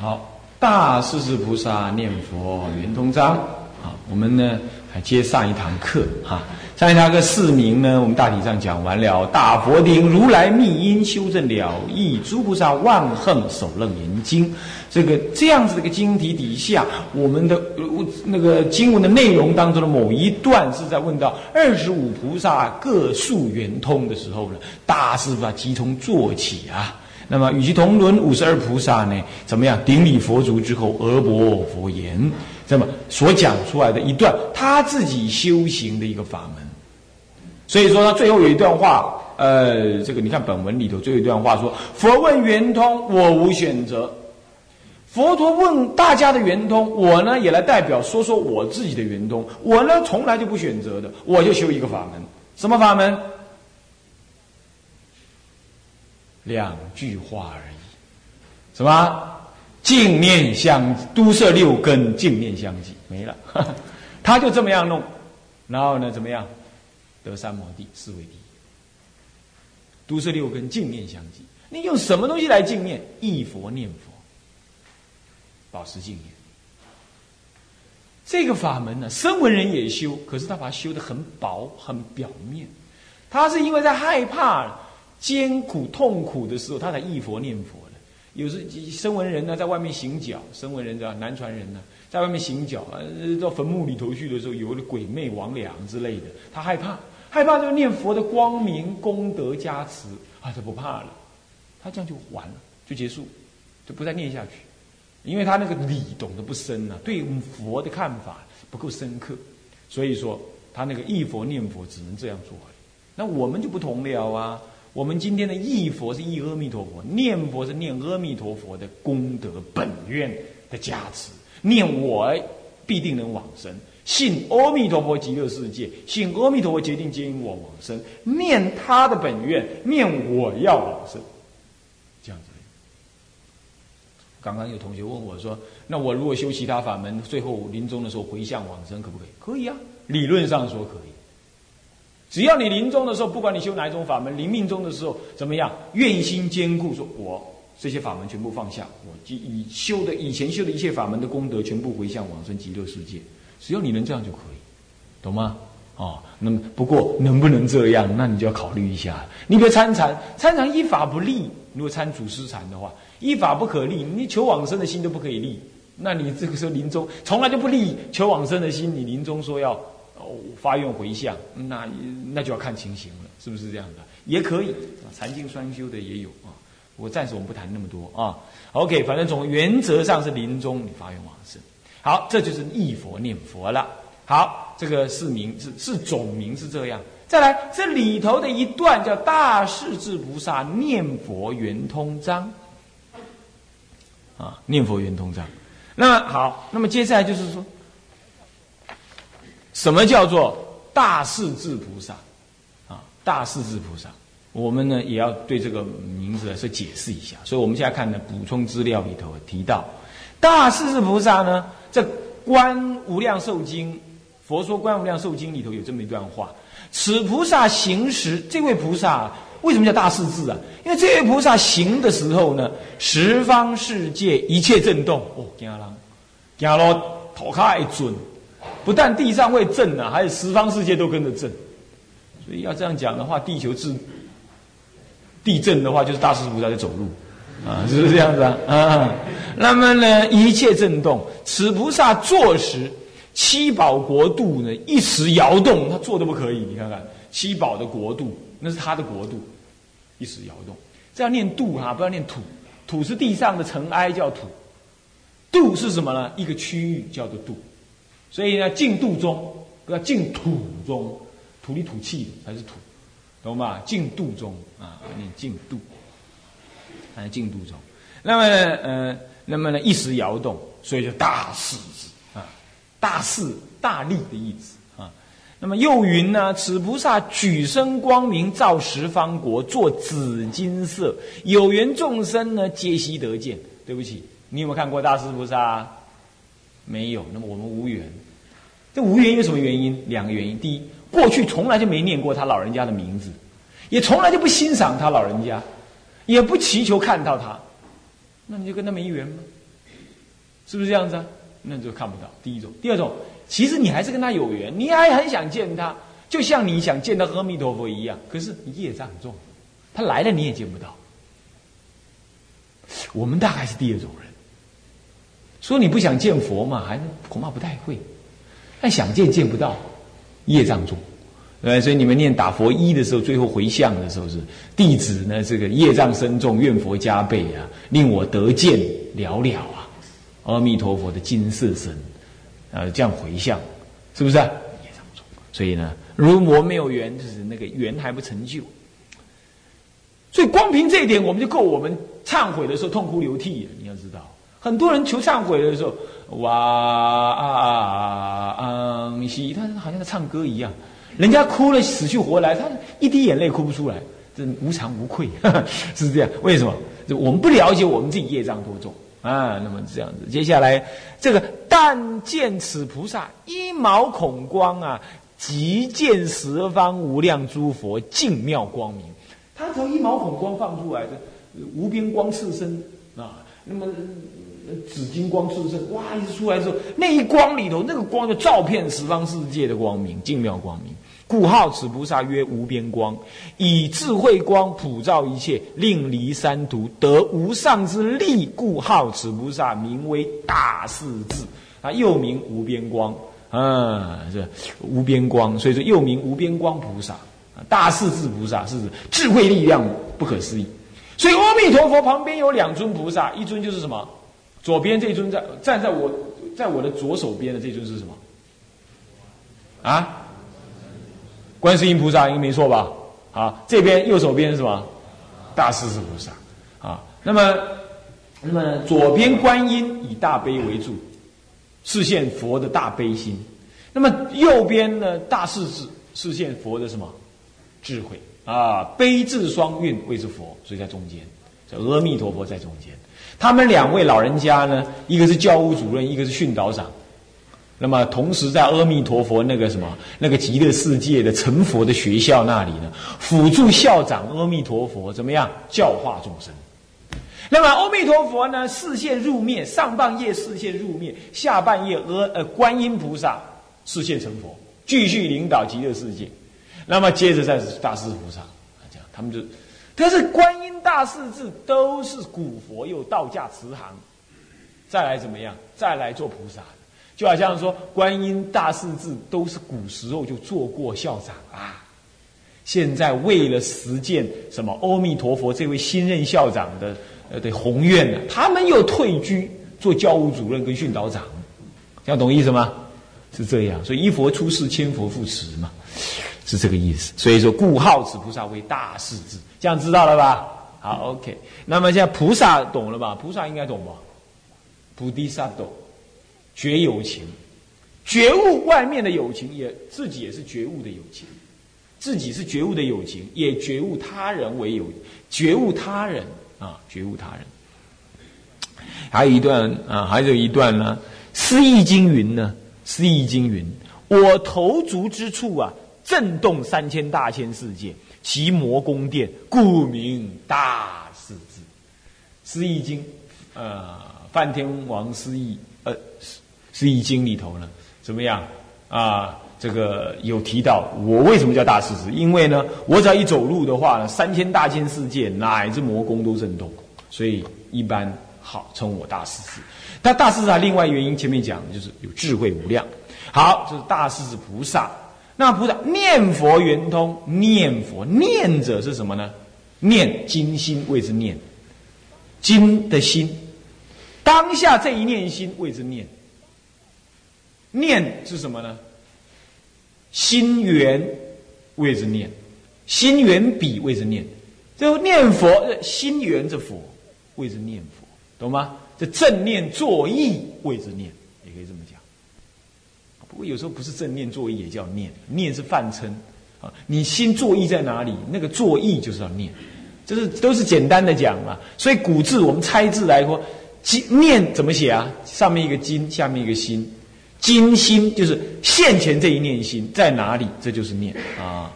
好，大势至菩萨念佛圆通章。好，我们呢还接上一堂课哈。上一堂课四名呢，我们大体上讲完了。大佛顶如来密因修正了义，诸菩萨万恨首楞严经。这个这样子的一个经题底下，我们的那个经文的内容当中的某一段是在问到二十五菩萨各述圆通的时候呢，大师把即从做起啊。那么与其同伦五十二菩萨呢，怎么样顶礼佛足之后，而博佛言，那么所讲出来的一段他自己修行的一个法门。所以说他最后有一段话，呃，这个你看本文里头最后一段话说：佛问圆通，我无选择。佛陀问大家的圆通，我呢也来代表说说我自己的圆通。我呢从来就不选择的，我就修一个法门，什么法门？两句话而已，什么？净念相都摄六根，净念相继没了。他就这么样弄，然后呢，怎么样得三摩地四位地？都摄六根，净念相继。你用什么东西来净念？一佛念佛，保持净念。这个法门呢，声闻人也修，可是他把它修的很薄、很表面。他是因为在害怕。艰苦痛苦的时候，他才忆佛念佛的。有时声闻人呢，在外面行脚，声闻人知道南传人呢，在外面行脚，到坟墓里头去的时候，有的鬼魅魍魉之类的，他害怕，害怕就念佛的光明功德加持，啊，他不怕了，他这样就完了，就结束，就不再念下去，因为他那个理懂得不深呐，对佛的看法不够深刻，所以说他那个忆佛念佛只能这样做。那我们就不同了啊。我们今天的忆佛是忆阿弥陀佛，念佛是念阿弥陀佛的功德本愿的加持，念我必定能往生，信阿弥陀佛极乐世界，信阿弥陀佛决定接引我往生，念他的本愿，念我要往生，这样子。刚刚有同学问我说：“那我如果修其他法门，最后临终的时候回向往生，可不可以？”可以啊，理论上说可以。只要你临终的时候，不管你修哪一种法门，临命终的时候怎么样，愿心坚固，说我这些法门全部放下，我以修的以前修的一切法门的功德，全部回向往生极乐世界。只要你能这样就可以，懂吗？哦，那么不过能不能这样，那你就要考虑一下。你比如参禅，参禅依法不立，如果参祖师禅的话，依法不可立，你求往生的心都不可以立。那你这个时候临终从来就不立求往生的心，你临终说要。哦发愿回向，那那就要看情形了，是不是这样的？也可以，禅净双修的也有啊。我暂时我们不谈那么多啊。OK，反正从原则上是临终你发愿往生。好，这就是忆佛念佛了。好，这个是名字是总名是这样。再来这里头的一段叫大势至菩萨念佛圆通章啊，念佛圆通章。那好，那么接下来就是说。什么叫做大势至菩萨？啊，大势至菩萨，我们呢也要对这个名字来说解释一下。所以我们现在看呢，补充资料里头提到，大势至菩萨呢，在《观无量寿经》佛说《观无量寿经》里头有这么一段话：此菩萨行时，这位菩萨为什么叫大势至啊？因为这位菩萨行的时候呢，十方世界一切震动，哦，惊人，惊咯，头卡一准。不但地上会震啊，还有十方世界都跟着震，所以要这样讲的话，地球自地震的话，就是大势菩萨在走路啊，是不是这样子啊？啊，那么呢，一切震动，此菩萨坐时，七宝国度呢一时摇动，他坐都不可以。你看看七宝的国度，那是他的国度，一时摇动。这样念度哈，不要念土，土是地上的尘埃叫土，度是什么呢？一个区域叫做度。所以呢，净土中不要净土中，土里土气的才是土，懂吗？净土中啊，念净土，啊，净土中。那么呃，那么呢，一时摇动，所以就大势至啊，大势大力的意思啊。那么又云呢，此菩萨举身光明照十方国，作紫金色，有缘众生呢，皆悉得见。对不起，你有没有看过大势菩萨？啊没有，那么我们无缘。这无缘有什么原因？两个原因。第一，过去从来就没念过他老人家的名字，也从来就不欣赏他老人家，也不祈求看到他，那你就跟他没缘吗？是不是这样子啊？那就看不到。第一种，第二种，其实你还是跟他有缘，你还很想见他，就像你想见到阿弥陀佛一样。可是业障重，他来了你也见不到。我们大概是第二种人。说你不想见佛嘛，还是恐怕不太会。但想见见不到，业障重。对，所以你们念打佛一的时候，最后回向的时候是弟子呢，这个业障深重，愿佛加倍啊，令我得见了了啊，阿弥陀佛的金色身，呃，这样回向，是不是？业障重，所以呢，如魔没有缘，就是那个缘还不成就。所以光凭这一点，我们就够我们忏悔的时候痛哭流涕了。你要知道，很多人求忏悔的时候，哇啊啊啊，西，他好像在唱歌一样。人家哭了死去活来，他一滴眼泪哭不出来，这无惭无愧，是这样。为什么？我们不了解我们自己业障多重啊。那么这样子，接下来这个但见此菩萨一毛孔光啊，即见十方无量诸佛净妙光明。他从一毛孔光放出来的无边光刺身啊，那么紫金光刺身，哇，一出来之后，那一光里头，那个光就照遍十方世界的光明，净妙光明。故号此菩萨曰无边光，以智慧光普照一切，令离三途，得无上之力。故号此菩萨名为大势至，啊，又名无边光，啊，这无边光，所以说又名无边光菩萨，大势至菩萨是指智慧力量不可思议。所以阿弥陀佛旁边有两尊菩萨，一尊就是什么？左边这尊在站在我在我的左手边的这尊是什么？啊？观世音菩萨应该没错吧？啊，这边右手边是什么？大势至菩萨。啊，那么，那么左边观音以大悲为主，视现佛的大悲心。那么右边呢，大势至视现佛的什么？智慧啊，悲智双运谓之佛，所以在中间，叫阿弥陀佛在中间。他们两位老人家呢，一个是教务主任，一个是训导长。那么，同时在阿弥陀佛那个什么那个极乐世界的成佛的学校那里呢，辅助校长阿弥陀佛怎么样教化众生？那么阿弥陀佛呢，视线入灭，上半夜视线入灭，下半夜阿呃观音菩萨视线成佛，继续领导极乐世界。那么接着再是大势菩萨，这样他们就，可是观音大势至都是古佛又道家慈航，再来怎么样？再来做菩萨。就好像说，观音大势至都是古时候就做过校长啊。现在为了实践什么阿弥陀佛这位新任校长的呃的宏愿呢，他们又退居做教务主任跟训导长，这样懂意思吗？是这样，所以一佛出世，千佛复持嘛，是这个意思。所以说，故号此菩萨为大势至，这样知道了吧？好，OK。那么现在菩萨懂了吧？菩萨应该懂吧？菩提萨懂。觉有情，觉悟外面的友情，也自己也是觉悟的友情，自己是觉悟的友情，也觉悟他人为有，觉悟他人啊，觉悟他人。还有一段啊，还有一段呢，《诗意经》云呢，《诗意经》云：我头足之处啊，震动三千大千世界，其魔宫殿，故名大势至。《诗意经》呃，梵天王诗意呃。《易经》里头呢，怎么样啊？这个有提到我为什么叫大势至？因为呢，我只要一走路的话呢，三千大千世界乃至魔宫都震动，所以一般好称我大势至。但大势至另外原因，前面讲就是有智慧无量。好，这是大势至菩萨。那菩萨念佛圆通，念佛念者是什么呢？念金心谓之念，金的心，当下这一念心谓之念。念是什么呢？心缘谓之念，心缘笔谓之念。最后念佛，心缘着佛谓之念佛，懂吗？这正念作意谓之念，也可以这么讲。不过有时候不是正念作意也叫念，念是泛称啊。你心作意在哪里？那个作意就是要念，这是都是简单的讲嘛。所以古字我们猜字来说，念怎么写啊？上面一个金，下面一个心。金心就是现前这一念心在哪里？这就是念啊，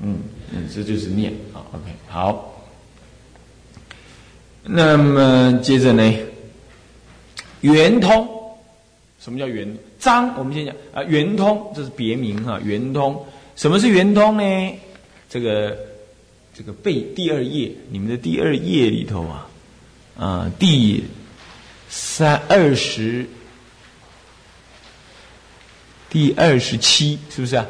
嗯嗯，这就是念啊。OK，好。那么接着呢，圆通，什么叫圆？张，我们先讲啊，圆通这是别名哈。圆通，什么是圆通呢？这个这个背第二页，你们的第二页里头啊，啊，第三二十，第二十七，是不是啊？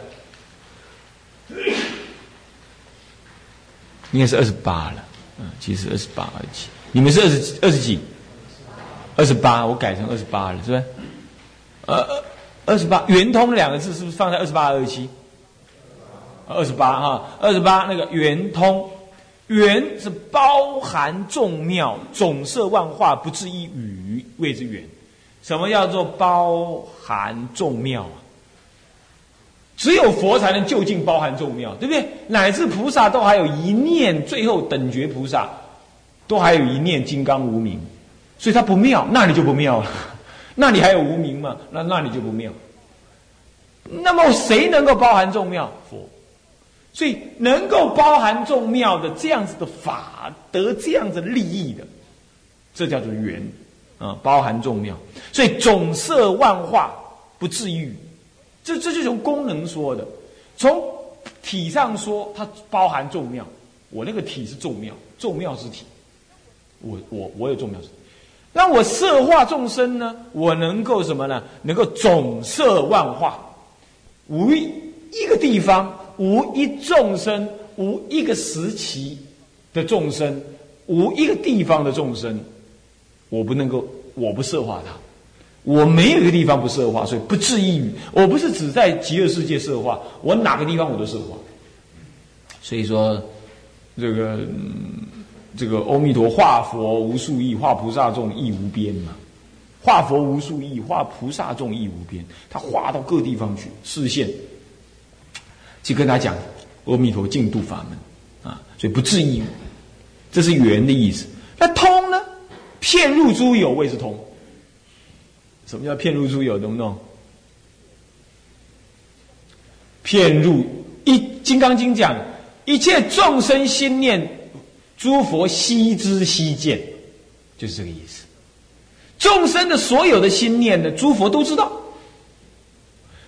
应该是二十八了，嗯，其实二十八、二十七，你们是二十二十几？二十八，我改成二十八了，是不是？呃，二十八，圆通两个字是不是放在二十八、二十七？二十八哈，二十八那个圆通，圆是包含众妙，总摄万化，不至一语，谓之圆。什么叫做包含众妙啊？只有佛才能就近包含众妙，对不对？乃至菩萨都还有一念，最后等觉菩萨都还有一念金刚无名，所以它不妙，那里就不妙了。那你还有无名嘛？那那你就不妙。那么谁能够包含众妙？佛。所以能够包含众妙的这样子的法，得这样子利益的，这叫做缘啊，包含众妙。所以总摄万化，不至于。这这就从功能说的，从体上说，它包含众妙。我那个体是众妙，众妙之体。我我我有众妙之体。那我色化众生呢？我能够什么呢？能够总摄万化，无一一个地方，无一众生，无一个时期的众生，无一个地方的众生，我不能够，我不色化他。我没有一个地方不设化，所以不至于。我不是只在极乐世界设化，我哪个地方我都设化。所以说，这个这个阿弥陀化佛无数亿，化菩萨众亦无边嘛。化佛无数亿，化菩萨众亦无边。他化到各地方去视线，去跟他讲阿弥陀净土法门啊。所以不至于，这是圆的意思。那通呢？骗入诸有谓是通。什么叫骗入诸有？懂不懂？骗入一《金刚经》讲，一切众生心念，诸佛悉知悉见，就是这个意思。众生的所有的心念呢，诸佛都知道。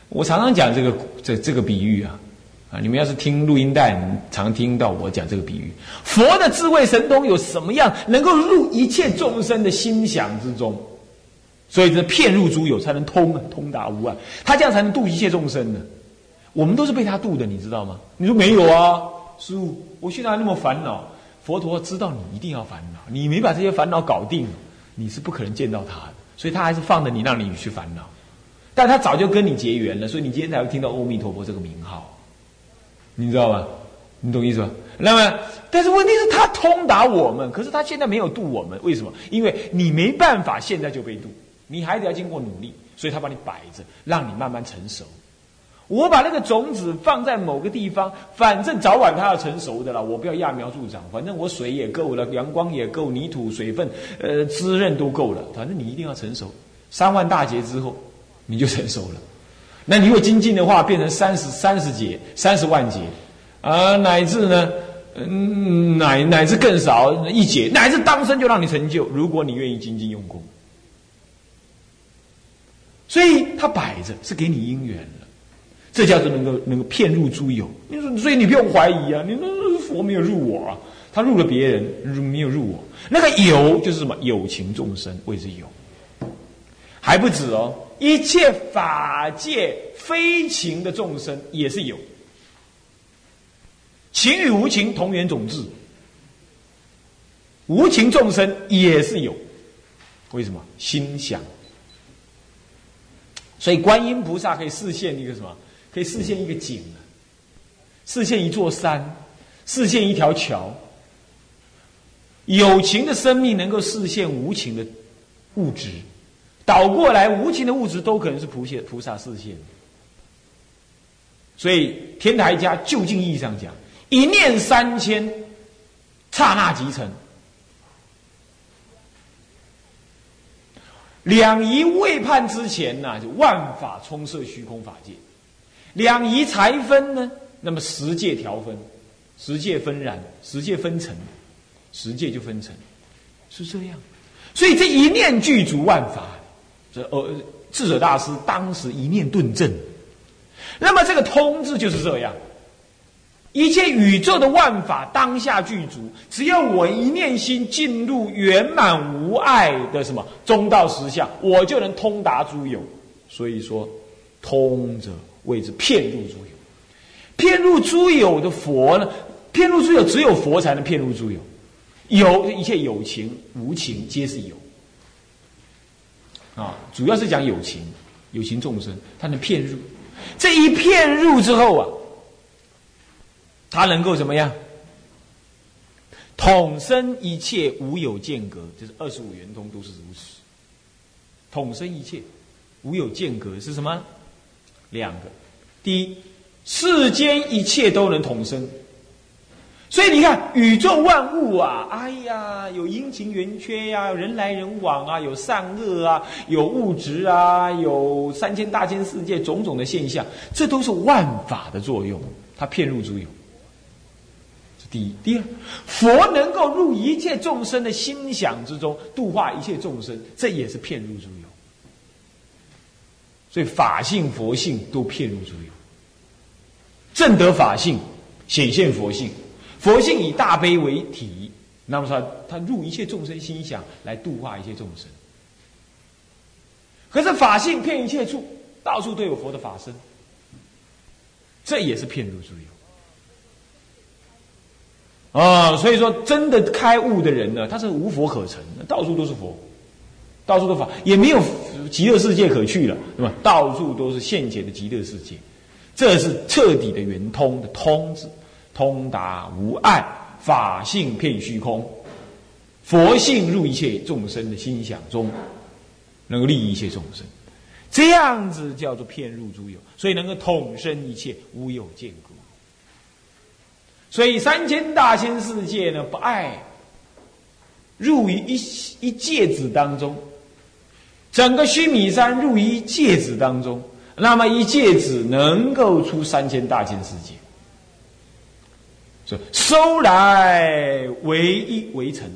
我常常讲这个这这个比喻啊，啊，你们要是听录音带，常听到我讲这个比喻。佛的智慧神通有什么样，能够入一切众生的心想之中？所以这骗入诸有才能通啊，通达无碍，他这样才能度一切众生呢。我们都是被他度的，你知道吗？你说没有啊，师傅，我现在还那么烦恼，佛陀知道你一定要烦恼，你没把这些烦恼搞定，你是不可能见到他的。所以他还是放着你，让你去烦恼。但他早就跟你结缘了，所以你今天才会听到阿弥陀佛这个名号，你知道吧？你懂意思吧？那么，但是问题是，他通达我们，可是他现在没有度我们，为什么？因为你没办法现在就被度。你还得要经过努力，所以他把你摆着，让你慢慢成熟。我把那个种子放在某个地方，反正早晚它要成熟的了。我不要揠苗助长，反正我水也够了，阳光也够，泥土水分，呃，滋润都够了。反正你一定要成熟，三万大劫之后你就成熟了。那你如果精进的话，变成三十三十劫、三十万劫，啊，乃至呢，嗯，乃乃至更少一劫，乃至当生就让你成就。如果你愿意精进用功。所以他摆着是给你因缘了，这叫做能够能够骗入诸有。你说，所以你不用怀疑啊，你说佛没有入我啊，他入了别人，入没有入我。那个有就是什么有情众生谓之有，还不止哦，一切法界非情的众生也是有，情与无情同源种质，无情众生也是有，为什么心想？所以观音菩萨可以示现一个什么？可以视线一个景啊，视线一座山，视线一条桥。有情的生命能够示现无情的物质，倒过来无情的物质都可能是菩萨菩萨视线。所以天台家就近意义上讲，一念三千，刹那即成。两仪未判之前呢，就万法充塞虚空法界；两仪才分呢，那么十界调分，十界分然，十界分成，十界就分成，是这样。所以这一念具足万法，这呃智者大师当时一念顿证，那么这个通字就是这样。一切宇宙的万法当下具足，只要我一念心进入圆满无碍的什么中道实相，我就能通达诸有。所以说，通者谓之骗入诸有。骗入诸有的佛呢？骗入诸有，只有佛才能骗入诸有。有一切有情无情皆是有。啊，主要是讲有情，有情众生，他能骗入。这一骗入之后啊。他能够怎么样？统生一切，无有间隔，就是二十五圆通都是如此。统生一切，无有间隔是什么？两个，第一，世间一切都能统生。所以你看，宇宙万物啊，哎呀，有阴晴圆缺呀，人来人往啊，有善恶啊，有物质啊，有三千大千世界种种的现象，这都是万法的作用，它骗入诸有。第一，第二，佛能够入一切众生的心想之中，度化一切众生，这也是骗入诸有。所以法性、佛性都骗入诸有。正得法性，显现佛性。佛性以大悲为体，那么说他入一切众生心想，来度化一切众生。可是法性骗一切处，到处都有佛的法身，这也是骗入诸有。啊，所以说，真的开悟的人呢，他是无佛可成，到处都是佛，到处都法，也没有极乐世界可去了，对吧？到处都是现前的极乐世界，这是彻底的圆通的通字，通达无碍，法性遍虚空，佛性入一切众生的心想中，能够利益一切众生，这样子叫做骗入诸有，所以能够统生一切，无有见隔。所以三千大千世界呢，不爱入于一一界子当中，整个须弥山入一芥子当中，那么一芥子能够出三千大千世界，说收来为一为尘，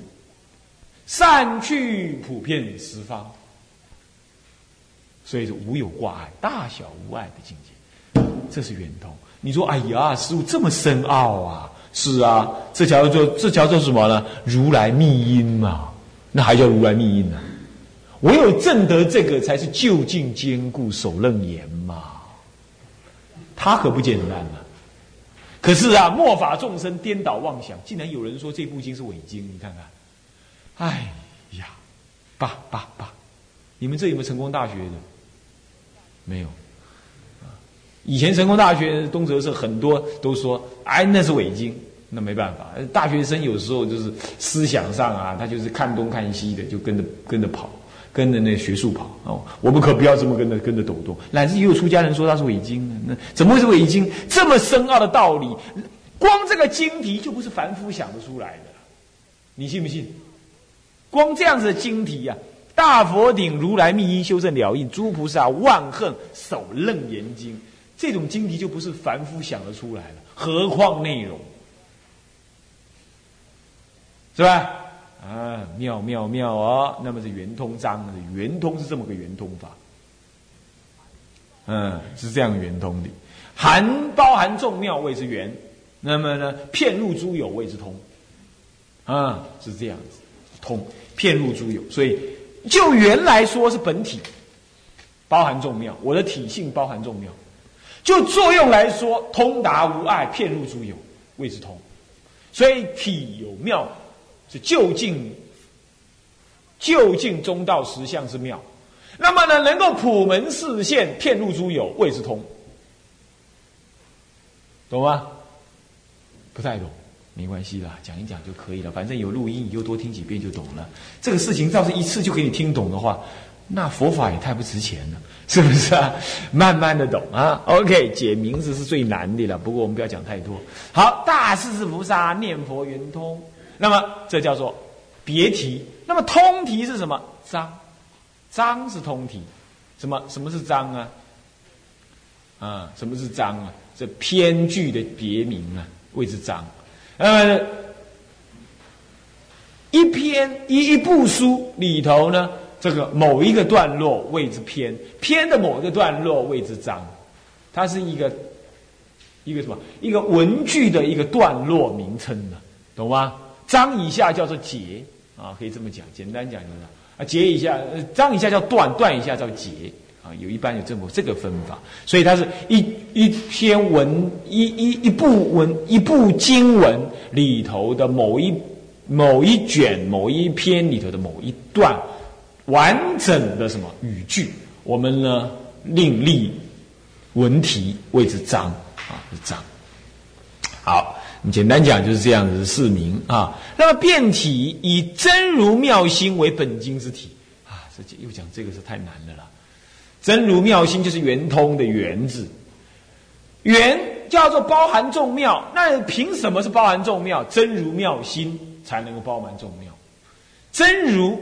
散去普遍十方，所以是无有挂碍，大小无碍的境界，这是圆通。你说：“哎呀，师傅这么深奥啊！”是啊，这叫做这叫做什么呢？如来密因嘛，那还叫如来密因呢？唯有证得这个，才是就近坚固守楞严嘛。他可不简单啊！可是啊，末法众生颠倒妄想，竟然有人说这部经是伪经，你看看，哎呀，爸爸爸，你们这有没有成功大学的？没有。以前成功大学东哲社很多都说，哎，那是伪经，那没办法。大学生有时候就是思想上啊，他就是看东看西的，就跟着跟着跑，跟着那学术跑哦。我们可不要这么跟着跟着抖动。乃至也有出家人说他是伪经呢，那怎么会是伪经？这么深奥的道理，光这个经题就不是凡夫想得出来的，你信不信？光这样子的经题呀，大佛顶如来密因修正了印，诸菩萨万恨守楞严经。这种经题就不是凡夫想得出来了，何况内容，是吧？啊，妙妙妙哦！那么是圆通章，圆通是这么个圆通法，嗯，是这样圆通的，含包含众妙谓之圆，那么呢，片入诸有谓之通，啊，是这样子，通片入诸有，所以就圆来说是本体，包含众妙，我的体性包含众妙。就作用来说，通达无碍，片入诸有，谓之通。所以体有妙，是就近就近中道实相之妙。那么呢，能够普门示现，骗入诸有，谓之通。懂吗？不太懂，没关系啦，讲一讲就可以了。反正有录音，你就多听几遍就懂了。这个事情要是一次就给你听懂的话。那佛法也太不值钱了，是不是啊？慢慢的懂啊。OK，解名字是最难的了。不过我们不要讲太多。好，大势至菩萨念佛圆通，那么这叫做别题。那么通题是什么？章，章是通题。什么？什么是章啊？啊，什么是章啊？这篇句的别名啊，谓之章。呃，一篇一一部书里头呢。这个某一个段落谓之篇，篇的某一个段落谓之章，它是一个一个什么？一个文句的一个段落名称呢，懂吗？章以下叫做节啊，可以这么讲，简单讲就是啊，节以下，章以下叫段，段以下叫节啊，有一般有这么这个分法，所以它是一一篇文一一一部文一部经文里头的某一某一卷某一篇里头的某一段。完整的什么语句，我们呢另立文题谓之章。啊，是章。好，简单讲就是这样子四名啊。那么变体以真如妙心为本经之体啊，这又讲这个是太难的了。真如妙心就是圆通的圆字，圆叫做包含众妙，那凭什么是包含众妙？真如妙心才能够包含众妙，真如。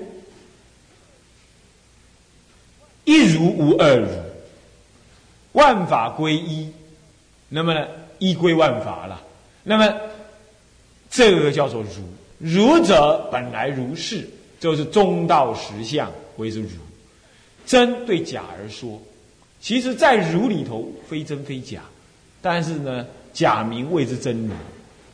一如无二如，万法归一，那么呢，一归万法了。那么这个叫做如，如者本来如是，就是中道实相为之如。真对假而说，其实在如里头非真非假，但是呢，假名谓之真如，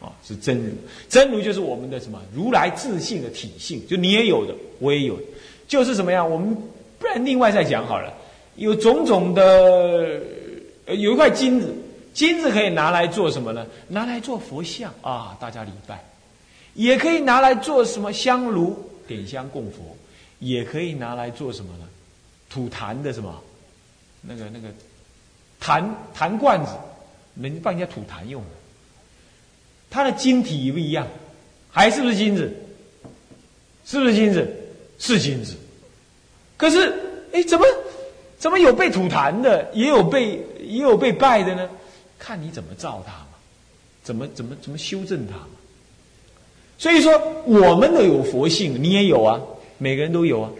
啊，是真如。真如就是我们的什么如来自性的体性，就你也有的，我也有的，就是什么样我们。不然，另外再讲好了。有种种的，有一块金子，金子可以拿来做什么呢？拿来做佛像啊，大家礼拜；也可以拿来做什么香炉，点香供佛；也可以拿来做什么呢？吐痰的什么？那个那个痰痰罐子，能帮人家吐痰用。它的晶体不一样，还是不是金子？是不是金子？是金子。可是，哎，怎么，怎么有被吐痰的，也有被也有被拜的呢？看你怎么造它嘛，怎么怎么怎么修正它嘛。所以说，我们都有佛性，你也有啊，每个人都有啊。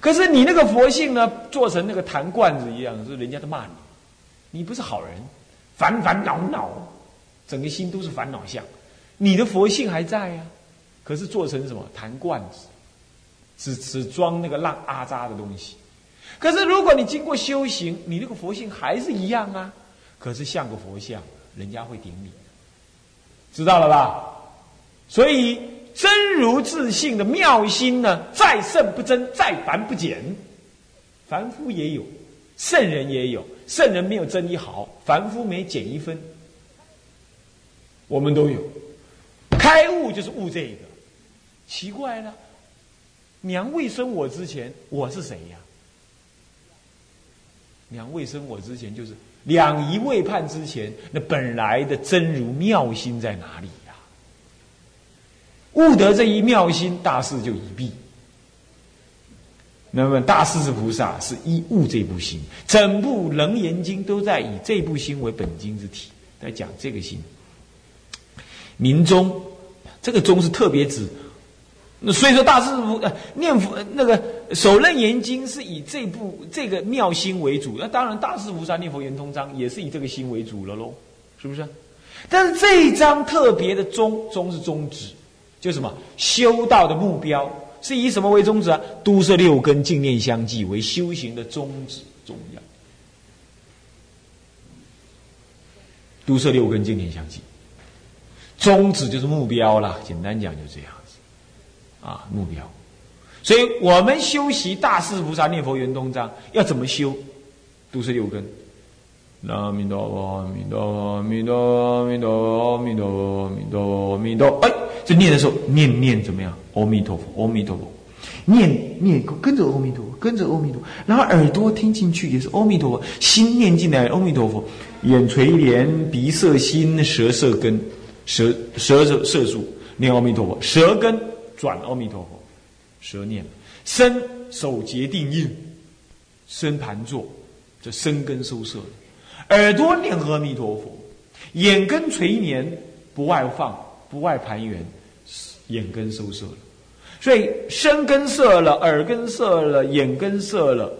可是你那个佛性呢，做成那个坛罐子一样，是人家都骂你，你不是好人，烦烦恼恼，整个心都是烦恼相。你的佛性还在呀，可是做成什么坛罐子？只只装那个烂阿渣的东西，可是如果你经过修行，你那个佛性还是一样啊。可是像个佛像，人家会顶你，知道了吧？所以真如自性的妙心呢，再胜不增，再凡不减。凡夫也有，圣人也有，圣人没有增一毫，凡夫没减一分。我们都有，开悟就是悟这个，奇怪了。娘未生我之前，我是谁呀？娘未生我之前，就是两仪未判之前，那本来的真如妙心在哪里呀？悟得这一妙心，大事就已毕。那么大势至菩萨是依悟这部心，整部楞严经都在以这部心为本经之体，在讲这个心。明宗，这个宗是特别指。所以说，大师傅呃念佛那个首楞严经是以这部这个妙心为主。那当然，大师菩萨念佛圆通章也是以这个心为主了喽，是不是？但是这一章特别的宗宗是宗旨，就什么修道的目标是以什么为宗旨啊？都摄六根，净念相继为修行的宗旨重要。都摄六根，净念相继，宗旨就是目标啦。简单讲就这样子。啊，目标，所以我们修习大势菩萨念佛圆通章要怎么修？都是六根。阿弥陀佛，阿弥陀佛，阿弥陀佛，阿弥陀佛，阿弥陀佛，阿弥陀佛，阿弥陀。哎，这念的时候念念怎么样？阿弥陀佛，阿弥陀佛，念念跟着阿弥陀佛，跟着阿弥陀佛，然后耳朵听进去也是阿弥陀佛，心念进来阿弥陀佛，眼垂帘，鼻摄心，舌摄根，舌舌舌摄住念阿弥陀佛，舌根。转阿弥陀佛，舌念，身手结定印，身盘坐，这身根收摄耳朵念阿弥陀佛，眼根垂帘，不外放，不外盘圆，眼根收摄了。所以身根摄了，耳根摄了，眼根摄了，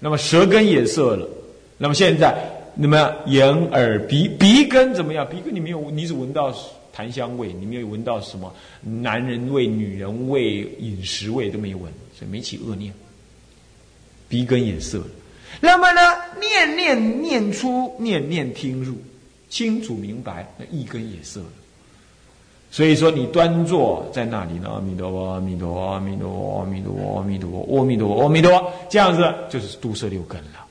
那么舌根也摄了。那么现在，那么眼耳鼻鼻根怎么样？鼻根你没有，你只闻到。檀香味，你没有闻到什么男人味、女人味、饮食味都没有闻，所以没起恶念。鼻根也涩。那么呢，念念念出，念念听入，清楚明白，那一根也涩了。所以说，你端坐在那里呢，阿弥陀佛，阿弥陀佛，阿弥陀佛，阿弥陀佛，阿弥陀佛，阿弥陀佛，阿弥陀佛，这样子就是度摄六根了。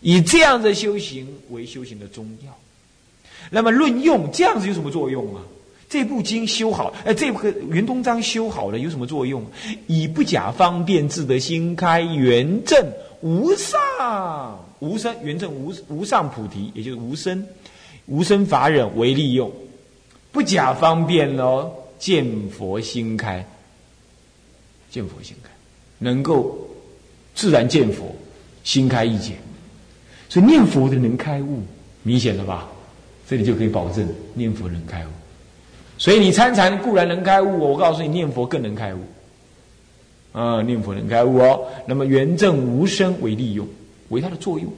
以这样的修行为修行的中药。那么论用，这样子有什么作用啊？这部经修好，哎，这部圆通章修好了有什么作用？以不假方便，自得心开，圆正无上无生，圆正无无上菩提，也就是无生无生法忍为利用。不假方便喽，见佛心开，见佛心开，能够自然见佛，心开意解，所以念佛的能开悟，明显了吧？这里就可以保证念佛能开悟。所以你参禅固然能开悟，我告诉你，念佛更能开悟。啊，念佛能开悟哦。那么圆正无生为利用，为它的作用。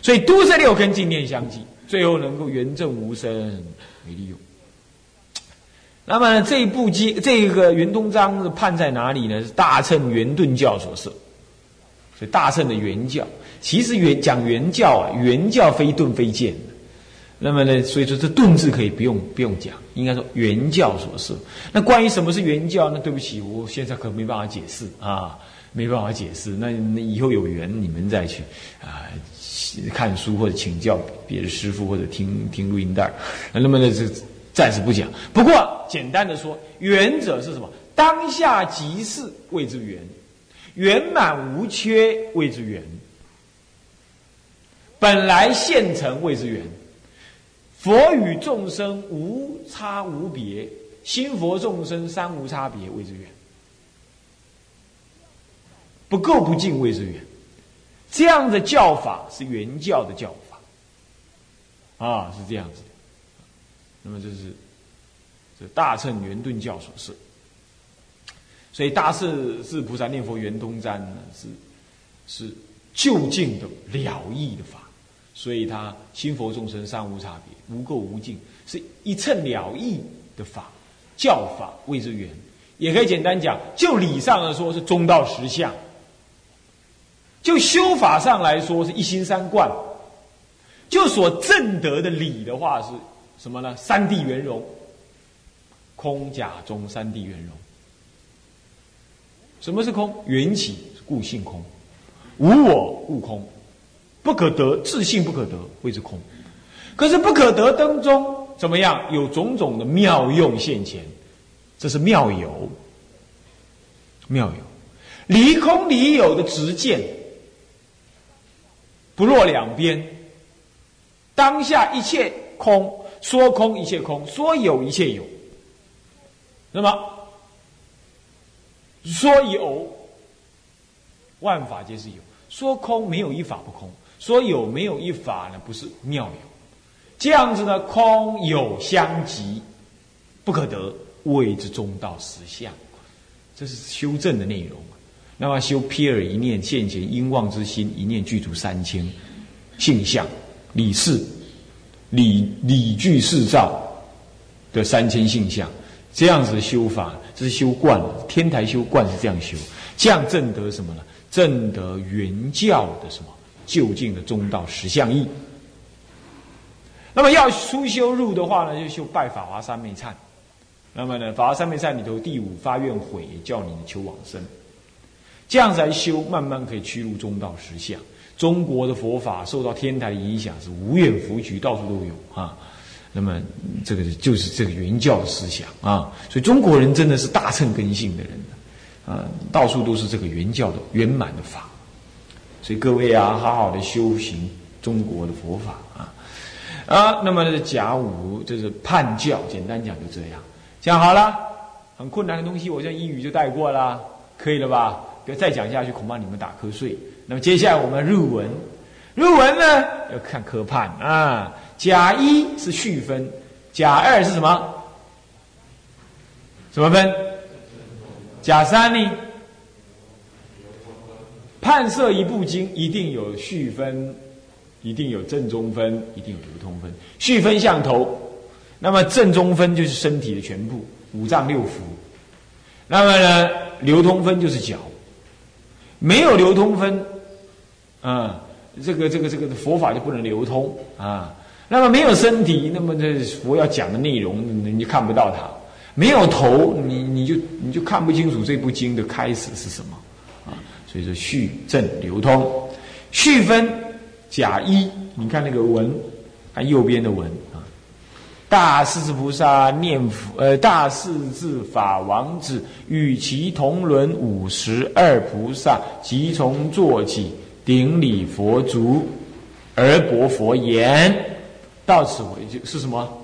所以都是六根净念相继，最后能够圆正无生为利用。那么这一部经，这个圆通章是判在哪里呢？是大乘圆顿教所设。所以大乘的圆教，其实圆讲圆教啊，圆教非顿非渐。那么呢，所以说这顿字可以不用不用讲，应该说原教所设。那关于什么是原教那？对不起，我现在可没办法解释啊，没办法解释。那那以后有缘你们再去啊看书或者请教别的师傅或者听听录音带那么呢这。暂时不讲，不过简单的说，原者是什么？当下即是谓之圆，圆满无缺谓之圆，本来现成谓之圆。佛与众生无差无别，心佛众生三无差别谓之圆，不垢不净谓之圆。这样的教法是原教的教法，啊，是这样子的。那么这是这大乘圆顿教所设，所以大势是菩萨念佛圆通章呢，是是就近的了义的法，所以他心佛众生三无差别，无垢无净，是一乘了义的法，教法谓之圆，也可以简单讲，就理上来说是中道实相，就修法上来说是一心三观，就所证得的理的话是。什么呢？三谛圆融，空假中三谛圆融。什么是空？缘起故性空，无我故空，不可得自性不可得谓之空。可是不可得当中怎么样？有种种的妙用现前，这是妙有。妙有，离空离有的直见，不落两边。当下一切空。说空一切空，说有一切有。那么说有，万法皆是有；说空没有一法不空；说有没有一法呢？不是妙有。这样子呢，空有相即，不可得，谓之中道实相。这是修正的内容。那么修瞥尔一念现前因妄之心，一念具足三千性相理事。理理具四照的三千性相，这样子的修法，这是修观天台修观是这样修，这样正得什么呢？正得原教的什么就近的中道实相义。那么要初修入的话呢，就修拜法华三昧忏。那么呢，法华三昧忏里头第五发愿悔，叫你求往生。这样子来修，慢慢可以趋入中道实相。中国的佛法受到天台的影响，是无远弗举，到处都有啊。那么这个就是这个原教的思想啊。所以中国人真的是大乘根性的人啊，到处都是这个原教的圆满的法。所以各位啊，好好的修行中国的佛法啊啊。那么这甲午就是叛教，简单讲就这样。讲好了，很困难的东西，我现在一语就带过了，可以了吧？不要再讲下去，恐怕你们打瞌睡。那么接下来我们入文，入文呢要看科判啊。甲一是序分，甲二是什么？什么分？甲三呢？判设一部经一定有序分，一定有正中分，一定有流通分。序分像头，那么正中分就是身体的全部，五脏六腑。那么呢，流通分就是脚。没有流通分，啊，这个这个这个佛法就不能流通啊。那么没有身体，那么这佛要讲的内容你就看不到它；没有头，你你就你就看不清楚这部经的开始是什么。所以说序正流通，序分甲一，你看那个文，看右边的文啊。大势至菩萨念佛，呃，大势至法王子与其同伦五十二菩萨，即从坐起顶礼佛足，而薄佛言。到此为止是什么？